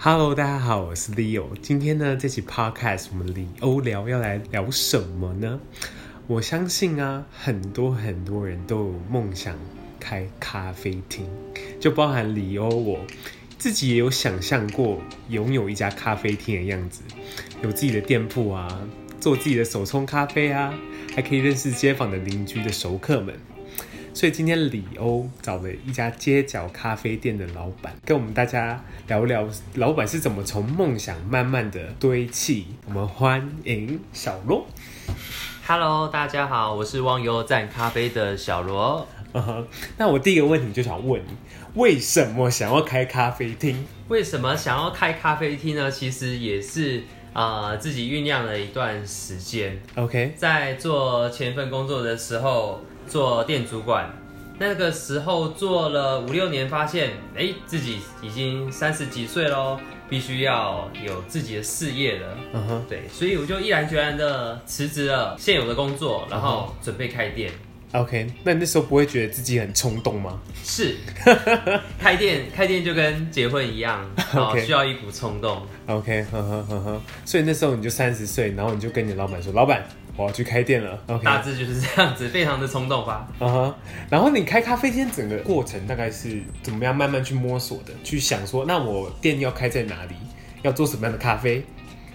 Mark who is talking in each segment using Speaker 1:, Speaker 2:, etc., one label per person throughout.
Speaker 1: Hello，大家好，我是 Leo。今天呢，这期 Podcast 我们李欧聊要来聊什么呢？我相信啊，很多很多人都有梦想开咖啡厅，就包含李欧，我自己也有想象过拥有一家咖啡厅的样子，有自己的店铺啊，做自己的手冲咖啡啊，还可以认识街坊的邻居的熟客们。所以今天李欧找了一家街角咖啡店的老板，跟我们大家聊聊老板是怎么从梦想慢慢的堆砌。我们欢迎小罗。
Speaker 2: Hello，大家好，我是忘忧赞咖啡的小罗。
Speaker 1: Uh -huh. 那我第一个问题就想问你，为什么想要开咖啡厅？
Speaker 2: 为什么想要开咖啡厅呢？其实也是啊、呃，自己酝酿了一段时间。
Speaker 1: OK，
Speaker 2: 在做前一份工作的时候。做店主管，那个时候做了五六年，发现哎、欸，自己已经三十几岁喽，必须要有自己的事业了。嗯哼，对，所以我就毅然决然的辞职了现有的工作，然后准备开店。
Speaker 1: OK，那你那时候不会觉得自己很冲动吗？
Speaker 2: 是，开店开店就跟结婚一样，okay. 需要一股冲动。
Speaker 1: OK，呵呵呵呵，所以那时候你就三十岁，然后你就跟你老板说，老板。我要去开店了，okay.
Speaker 2: 大致就是这样子，非常的冲动吧。
Speaker 1: 嗯哼，然后你开咖啡店整个过程大概是怎么样慢慢去摸索的？去想说，那我店要开在哪里，要做什么样的咖啡，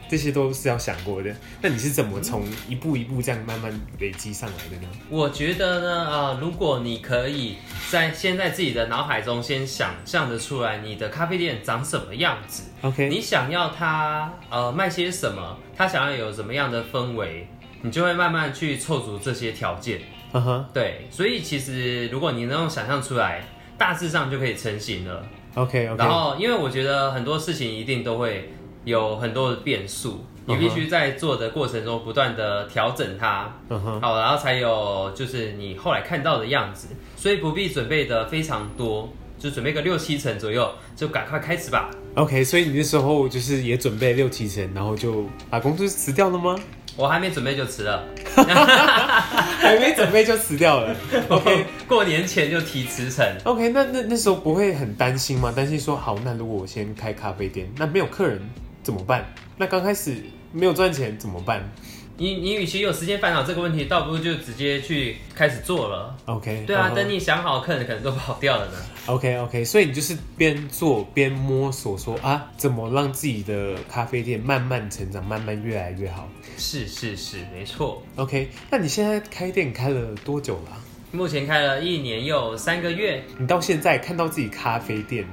Speaker 1: 这些都是要想过的。那你是怎么从一步一步这样慢慢累积上来的呢？
Speaker 2: 我觉得呢，呃，如果你可以在先在自己的脑海中先想象的出来，你的咖啡店长什么样子
Speaker 1: ，OK，
Speaker 2: 你想要它呃卖些什么，它想要有什么样的氛围。你就会慢慢去凑足这些条件，嗯哼，对，所以其实如果你能够想象出来，大致上就可以成型了。
Speaker 1: OK。
Speaker 2: 然后，因为我觉得很多事情一定都会有很多的变数，你必须在做的过程中不断的调整它，好，然后才有就是你后来看到的样子。所以不必准备的非常多，就准备个六七成左右，就赶快开始吧。
Speaker 1: OK，所以你那时候就是也准备六七成，然后就把工资辞掉了吗？
Speaker 2: 我还没准备就辞了，
Speaker 1: 还没准备就辞掉了。OK，
Speaker 2: 过年前就提辞呈。
Speaker 1: OK，那那那时候不会很担心吗？担心说好，那如果我先开咖啡店，那没有客人怎么办？那刚开始没有赚钱怎么办？
Speaker 2: 你你与其有时间烦恼这个问题，倒不如就直接去开始做了。
Speaker 1: OK，
Speaker 2: 对啊，uh -huh. 等你想好，客人可能都跑掉了呢。
Speaker 1: OK OK，所以你就是边做边摸索說，说啊，怎么让自己的咖啡店慢慢成长，慢慢越来越好。
Speaker 2: 是是是，没错。
Speaker 1: OK，那你现在开店开了多久了？
Speaker 2: 目前开了一年又三个月。
Speaker 1: 你到现在看到自己咖啡店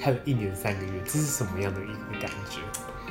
Speaker 1: 开了一年三个月，这是什么样的一个感觉？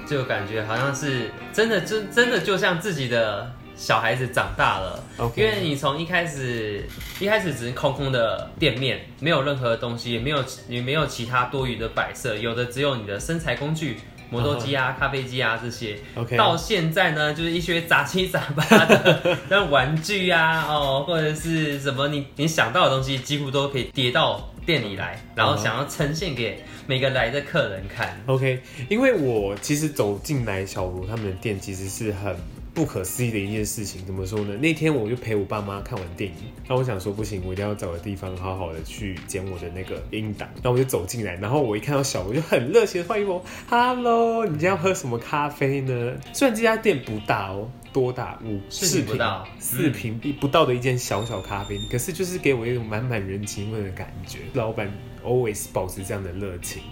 Speaker 2: 就感觉好像是真的，真真的就像自己的小孩子长大了。Okay. 因为你从一开始一开始只是空空的店面，没有任何东西，也没有也没有其他多余的摆设，有的只有你的身材工具，磨豆机啊、uh. 咖啡机啊这些。Okay. 到现在呢，就是一些杂七杂八的，像玩具啊，哦，或者是什么你你想到的东西，几乎都可以叠到店里来，然后想要呈现给。每个来的客人看
Speaker 1: ，OK，因为我其实走进来小罗他们的店，其实是很不可思议的一件事情。怎么说呢？那天我就陪我爸妈看完电影，那我想说不行，我一定要找个地方好好的去剪我的那个音档。那我就走进来，然后我一看到小罗，就很热情的欢迎我，Hello，你今天要喝什么咖啡呢？虽然这家店不大哦，多大？五四平，四坪不到的一间小小咖啡，可是就是给我一种满满人情味的感觉。老板。Always 保持这样的热情。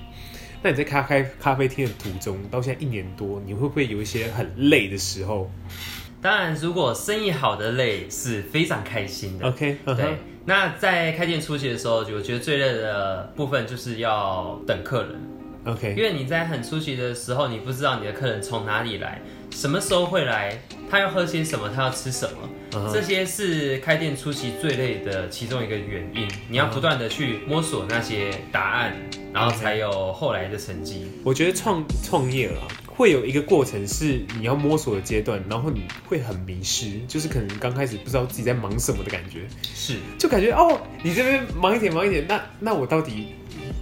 Speaker 1: 那你在咖开咖啡厅的途中，到现在一年多，你会不会有一些很累的时候？
Speaker 2: 当然，如果生意好的累是非常开心的。
Speaker 1: OK，、uh -huh.
Speaker 2: 对。那在开店初期的时候，我觉得最累的部分就是要等客人。
Speaker 1: OK，
Speaker 2: 因为你在很初期的时候，你不知道你的客人从哪里来，什么时候会来，他要喝些什么，他要吃什么。这些是开店初期最累的其中一个原因，你要不断的去摸索那些答案，然后才有后来的成绩。
Speaker 1: 我觉得创创业啊，会有一个过程是你要摸索的阶段，然后你会很迷失，就是可能刚开始不知道自己在忙什么的感觉，
Speaker 2: 是，
Speaker 1: 就感觉哦，你这边忙一点忙一点，那那我到底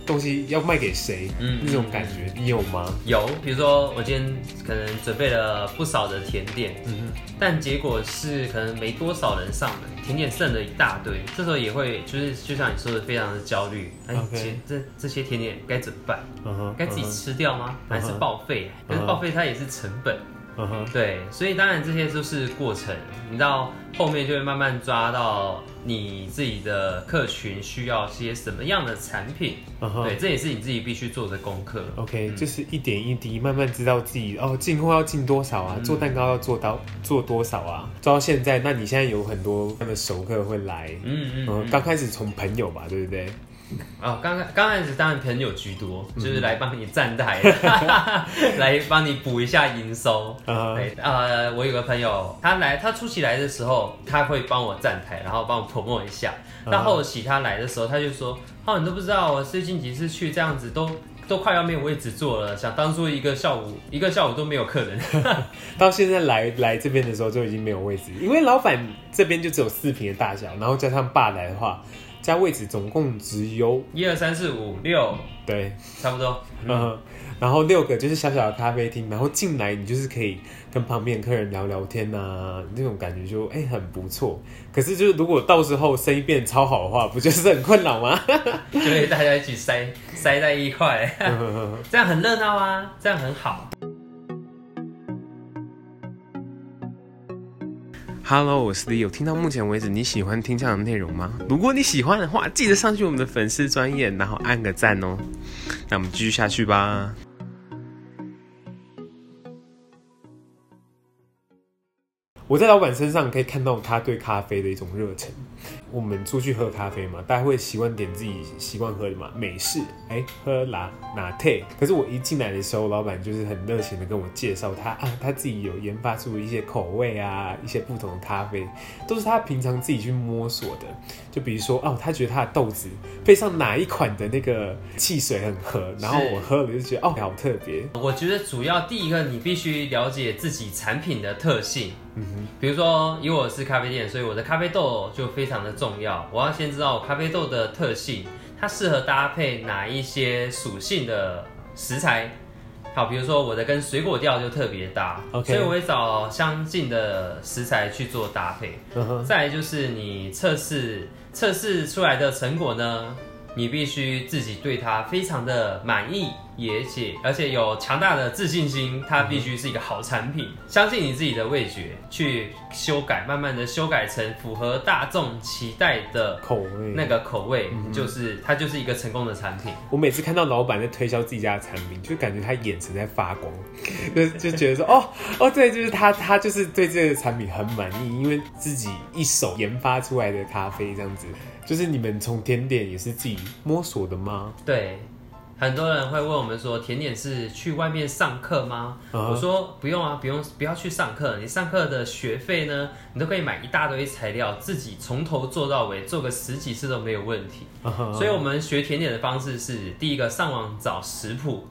Speaker 1: 东西要卖给谁，嗯，那种感觉你有吗？
Speaker 2: 有，比如说我今天可能准备了不少的甜点，嗯哼，但结果是可能没多少人上门，甜点剩了一大堆，这时候也会就是就像你说的，非常的焦虑。OK，这这些甜点该怎么办？嗯哼，该自己吃掉吗？还是报废？但是报废它也是成本。Uh. 对，所以当然这些都是过程，你到后面就会慢慢抓到你自己的客群需要些什么样的产品。Uh. 对，这也是你自己必须做的功课。
Speaker 1: OK，、嗯、就是一点一滴慢慢知道自己哦，进货要进多少啊，嗯、做蛋糕要做到做多少啊，做到现在，那你现在有很多他们熟客会来，嗯嗯，嗯，刚开始从朋友吧，对不对？
Speaker 2: 哦，刚刚刚开始当然朋友居多，就是来帮你站台，来帮你补一下营收。Uh 呃，我有个朋友，他来，他初期来的时候，他会帮我站台，然后帮我 promote 一下。到后期他来的时候，他就说：“哦，你都不知道，我最近几次去这样子，都都快要没有位置坐了。想当初一个下午，一个下午都没有客人，
Speaker 1: 到现在来来这边的时候就已经没有位置，因为老板这边就只有四平的大小，然后加上爸来的话。”加位置总共只有
Speaker 2: 一二三四五六，
Speaker 1: 对，
Speaker 2: 差不多。
Speaker 1: 嗯，然后六个就是小小的咖啡厅，然后进来你就是可以跟旁边客人聊聊天啊，那种感觉就哎、欸、很不错。可是就是如果到时候生意变超好的话，不就是很困扰吗？
Speaker 2: 就会大家一起塞塞在一块，这样很热闹啊，这样很好。
Speaker 1: Hello，我是 Leo。听到目前为止，你喜欢听这样的内容吗？如果你喜欢的话，记得上去我们的粉丝专页，然后按个赞哦。那我们继续下去吧。我在老板身上可以看到他对咖啡的一种热忱。我们出去喝咖啡嘛，大家会习惯点自己习惯喝的嘛，美式，哎、欸，喝拿拿铁。可是我一进来的时候，老板就是很热情的跟我介绍他啊，他自己有研发出一些口味啊，一些不同的咖啡，都是他平常自己去摸索的。就比如说哦，他觉得他的豆子配上哪一款的那个汽水很合，然后我喝了就觉得哦，好特别。
Speaker 2: 我觉得主要第一个，你必须了解自己产品的特性。嗯哼，比如说，因为我是咖啡店，所以我的咖啡豆就非常的重要。我要先知道咖啡豆的特性，它适合搭配哪一些属性的食材。好，比如说我的跟水果调就特别搭.所以我会找相近的食材去做搭配。Uh huh. 再来就是你测试测试出来的成果呢，你必须自己对它非常的满意。也且而且有强大的自信心，它必须是一个好产品。嗯、相信你自己的味觉，去修改，慢慢的修改成符合大众期待的口味。那个口味就是、嗯、它就是一个成功的产品。
Speaker 1: 我每次看到老板在推销自己家的产品，就感觉他眼神在发光，就就觉得说哦哦，对，就是他他就是对这个产品很满意，因为自己一手研发出来的咖啡这样子。就是你们从甜点也是自己摸索的吗？
Speaker 2: 对。很多人会问我们说，甜点是去外面上课吗？Uh huh. 我说不用啊，不用，不要去上课。你上课的学费呢，你都可以买一大堆材料，自己从头做到尾，做个十几次都没有问题。Uh huh. 所以，我们学甜点的方式是：第一个，上网找食谱，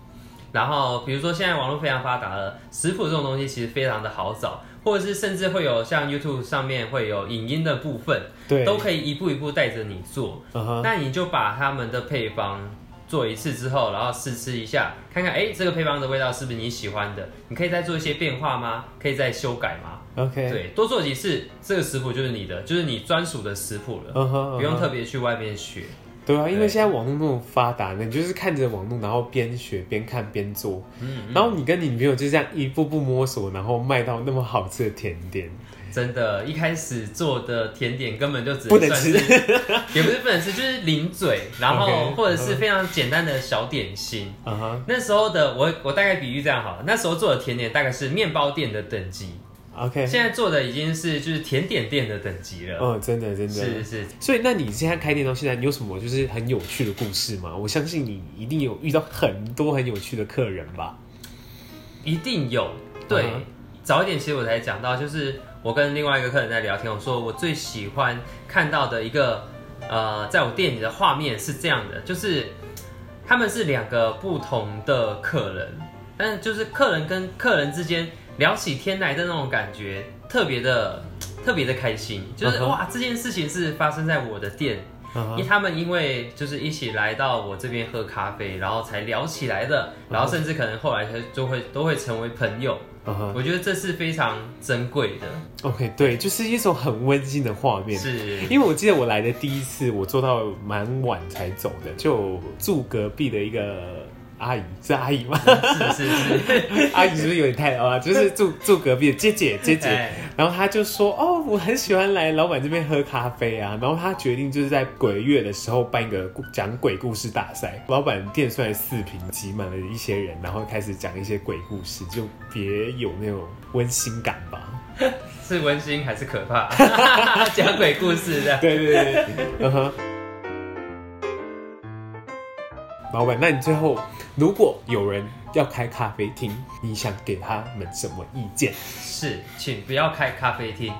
Speaker 2: 然后比如说现在网络非常发达了，食谱这种东西其实非常的好找，或者是甚至会有像 YouTube 上面会有影音的部分，对，都可以一步一步带着你做。Uh huh. 那你就把他们的配方。做一次之后，然后试吃一下，看看哎、欸，这个配方的味道是不是你喜欢的？你可以再做一些变化吗？可以再修改吗？OK，对，多做几次，这个食谱就是你的，就是你专属的食谱了，uh huh, uh huh. 不用特别去外面学。
Speaker 1: 对啊，因为现在网络那么发达，你就是看着网络，然后边学边看边做，嗯，嗯，然后你跟你女朋友就这样一步步摸索，然后卖到那么好吃的甜点。
Speaker 2: 真的，一开始做的甜点根本就只能算是，不能吃也不是不能吃，就是零嘴，然后或者是非常简单的小点心。Uh huh. 那时候的我，我大概比喻这样好了，那时候做的甜点大概是面包店的等级。OK，现在做的已经是就是甜点店的等级了。
Speaker 1: 哦，真的真的，
Speaker 2: 是是。
Speaker 1: 所以，那你现在开店到现在，你有什么就是很有趣的故事吗？我相信你一定有遇到很多很有趣的客人吧？
Speaker 2: 一定有。对，uh huh. 早一点其实我才讲到，就是。我跟另外一个客人在聊天，我说我最喜欢看到的一个，呃，在我店里的画面是这样的，就是他们是两个不同的客人，但是就是客人跟客人之间聊起天来的那种感觉，特别的特别的开心，就是哇，这件事情是发生在我的店，，uh. 因为他们因为就是一起来到我这边喝咖啡，然后才聊起来的，然后甚至可能后来他就会都会成为朋友。Uh. 我觉得这是非常珍贵的。
Speaker 1: OK，对，就是一种很温馨的画面。
Speaker 2: 是，
Speaker 1: 因为我记得我来的第一次，我做到蛮晚才走的，就住隔壁的一个。阿姨是阿姨吗？
Speaker 2: 是是是，
Speaker 1: 阿姨是不是有点太啊？就是住住隔壁的姐姐姐姐，欸、然后她就说：“哦，我很喜欢来老板这边喝咖啡啊。”然后她决定就是在鬼月的时候办一个讲鬼故事大赛。老板店虽然四平，挤满了一些人，然后开始讲一些鬼故事，就别有那种温馨感吧？
Speaker 2: 是温馨还是可怕？讲鬼故事的，
Speaker 1: 对对对，嗯哼。老板，那你最后？如果有人要开咖啡厅，你想给他们什么意见？
Speaker 2: 是，请不要开咖啡厅。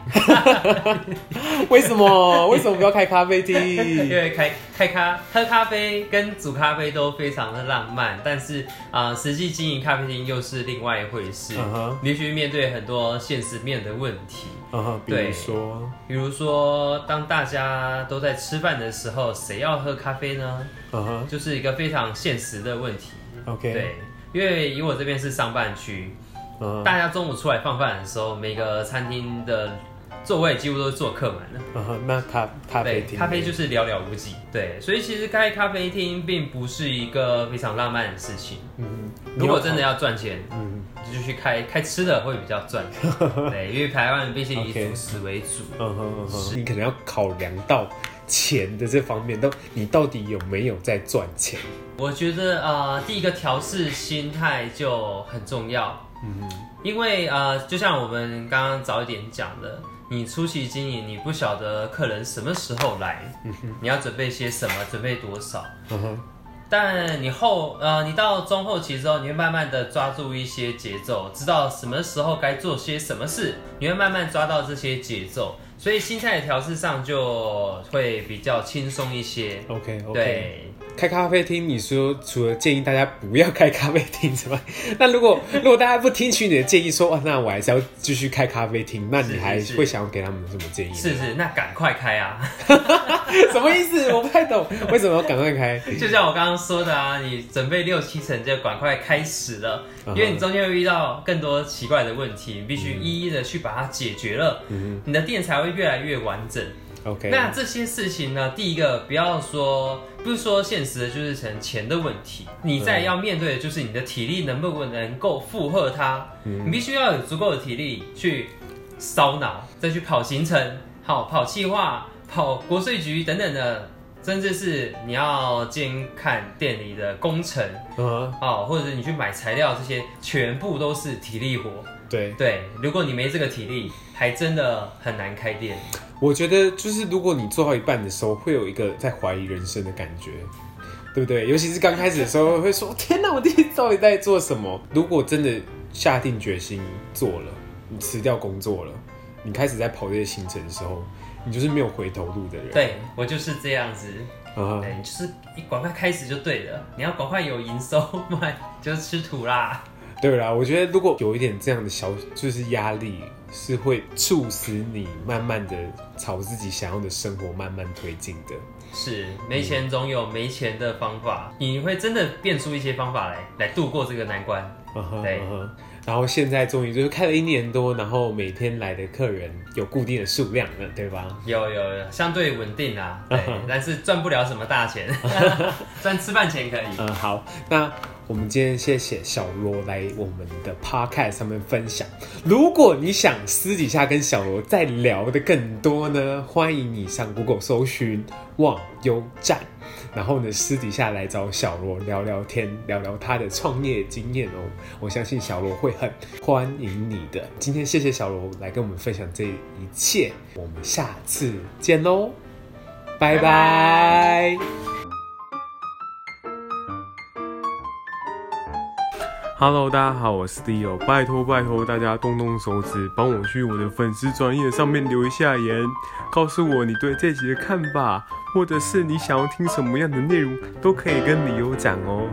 Speaker 1: 为什么？为什么不要开咖啡厅？
Speaker 2: 因为开开咖喝咖啡跟煮咖啡都非常的浪漫，但是啊、呃，实际经营咖啡厅又是另外一回事。Uh huh. 你必须面对很多现实面的问题。
Speaker 1: Uh. 比如说，
Speaker 2: 比如说，当大家都在吃饭的时候，谁要喝咖啡呢？Uh. 就是一个非常现实的问题。
Speaker 1: OK，
Speaker 2: 对，因为以我这边是上班区，uh. 大家中午出来放饭的时候，每个餐厅的座位几乎都是坐客满的。
Speaker 1: 嗯哼、uh，huh. 那咖咖啡厅，
Speaker 2: 咖啡就是寥寥无几。对，所以其实开咖啡厅并不是一个非常浪漫的事情。嗯、uh，huh. 如果真的要赚钱，嗯、uh，huh. 就去开开吃的会比较赚。对，因为台湾毕竟以主食为主。嗯哼嗯哼，
Speaker 1: 你可能要考量到。钱的这方面，都你到底有没有在赚钱？
Speaker 2: 我觉得啊、呃，第一个调试心态就很重要。嗯哼，因为啊、呃，就像我们刚刚早一点讲的，你初期经营，你不晓得客人什么时候来，你要准备些什么，准备多少。嗯哼，但你后呃，你到中后期之后，你会慢慢的抓住一些节奏，知道什么时候该做些什么事，你会慢慢抓到这些节奏。所以心态的调试上就会比较轻松一些。
Speaker 1: OK OK。
Speaker 2: 对，
Speaker 1: 开咖啡厅，你说除了建议大家不要开咖啡厅之外，那如果如果大家不听取你的建议说，说哇，那我还是要继续开咖啡厅，那你还会想要给他们什么建议？
Speaker 2: 是是，那赶快开啊！
Speaker 1: 什么意思？我不太懂，为什么要赶快开？
Speaker 2: 就像我刚刚说的啊，你准备六七成就赶快开始了。因为你中间会遇到更多奇怪的问题，你必须一一的去把它解决了，嗯、你的店才会越来越完整。
Speaker 1: OK，
Speaker 2: 那这些事情呢，第一个不要说，不是说现实的，就是成钱的问题。你在要面对的就是你的体力能不能够负荷它，嗯、你必须要有足够的体力去烧脑，再去跑行程，好跑计划，跑国税局等等的。甚至是你要监看店里的工程，嗯、uh，huh. 或者是你去买材料，这些全部都是体力活。
Speaker 1: 对
Speaker 2: 对，如果你没这个体力，还真的很难开店。
Speaker 1: 我觉得就是如果你做到一半的时候，会有一个在怀疑人生的感觉，对不对？尤其是刚开始的时候，会说：“天哪，我自己到底在做什么？”如果真的下定决心做了，你辞掉工作了，你开始在跑这些行程的时候。你就是没有回头路的人。
Speaker 2: 对，我就是这样子。
Speaker 1: 啊、uh，huh.
Speaker 2: 对，就是你赶快开始就对了。你要赶快有营收，不然就是吃土啦。
Speaker 1: 对啦，我觉得如果有一点这样的小，就是压力，是会促使你慢慢的朝自己想要的生活慢慢推进的。
Speaker 2: 是，没钱总有没钱的方法，嗯、你会真的变出一些方法来，来度过这个难关。Uh huh, 对。Uh huh.
Speaker 1: 然后现在终于就是开了一年多，然后每天来的客人有固定的数量了，对吧？
Speaker 2: 有有有，相对稳定啊，对，但是赚不了什么大钱，赚吃饭钱可以。
Speaker 1: 嗯，好，那我们今天谢谢小罗来我们的 podcast 上面分享。如果你想私底下跟小罗再聊的更多呢，欢迎你上 Google 搜寻忘忧站。然后呢，私底下来找小罗聊聊天，聊聊他的创业经验哦。我相信小罗会很欢迎你的。今天谢谢小罗来跟我们分享这一切，我们下次见喽，拜拜。Hello，大家好，我是 Leo，拜托拜托大家动动手指，帮我去我的粉丝专业上面留一下言，告诉我你对这集的看法。或者是你想要听什么样的内容，都可以跟 Leo 讲哦。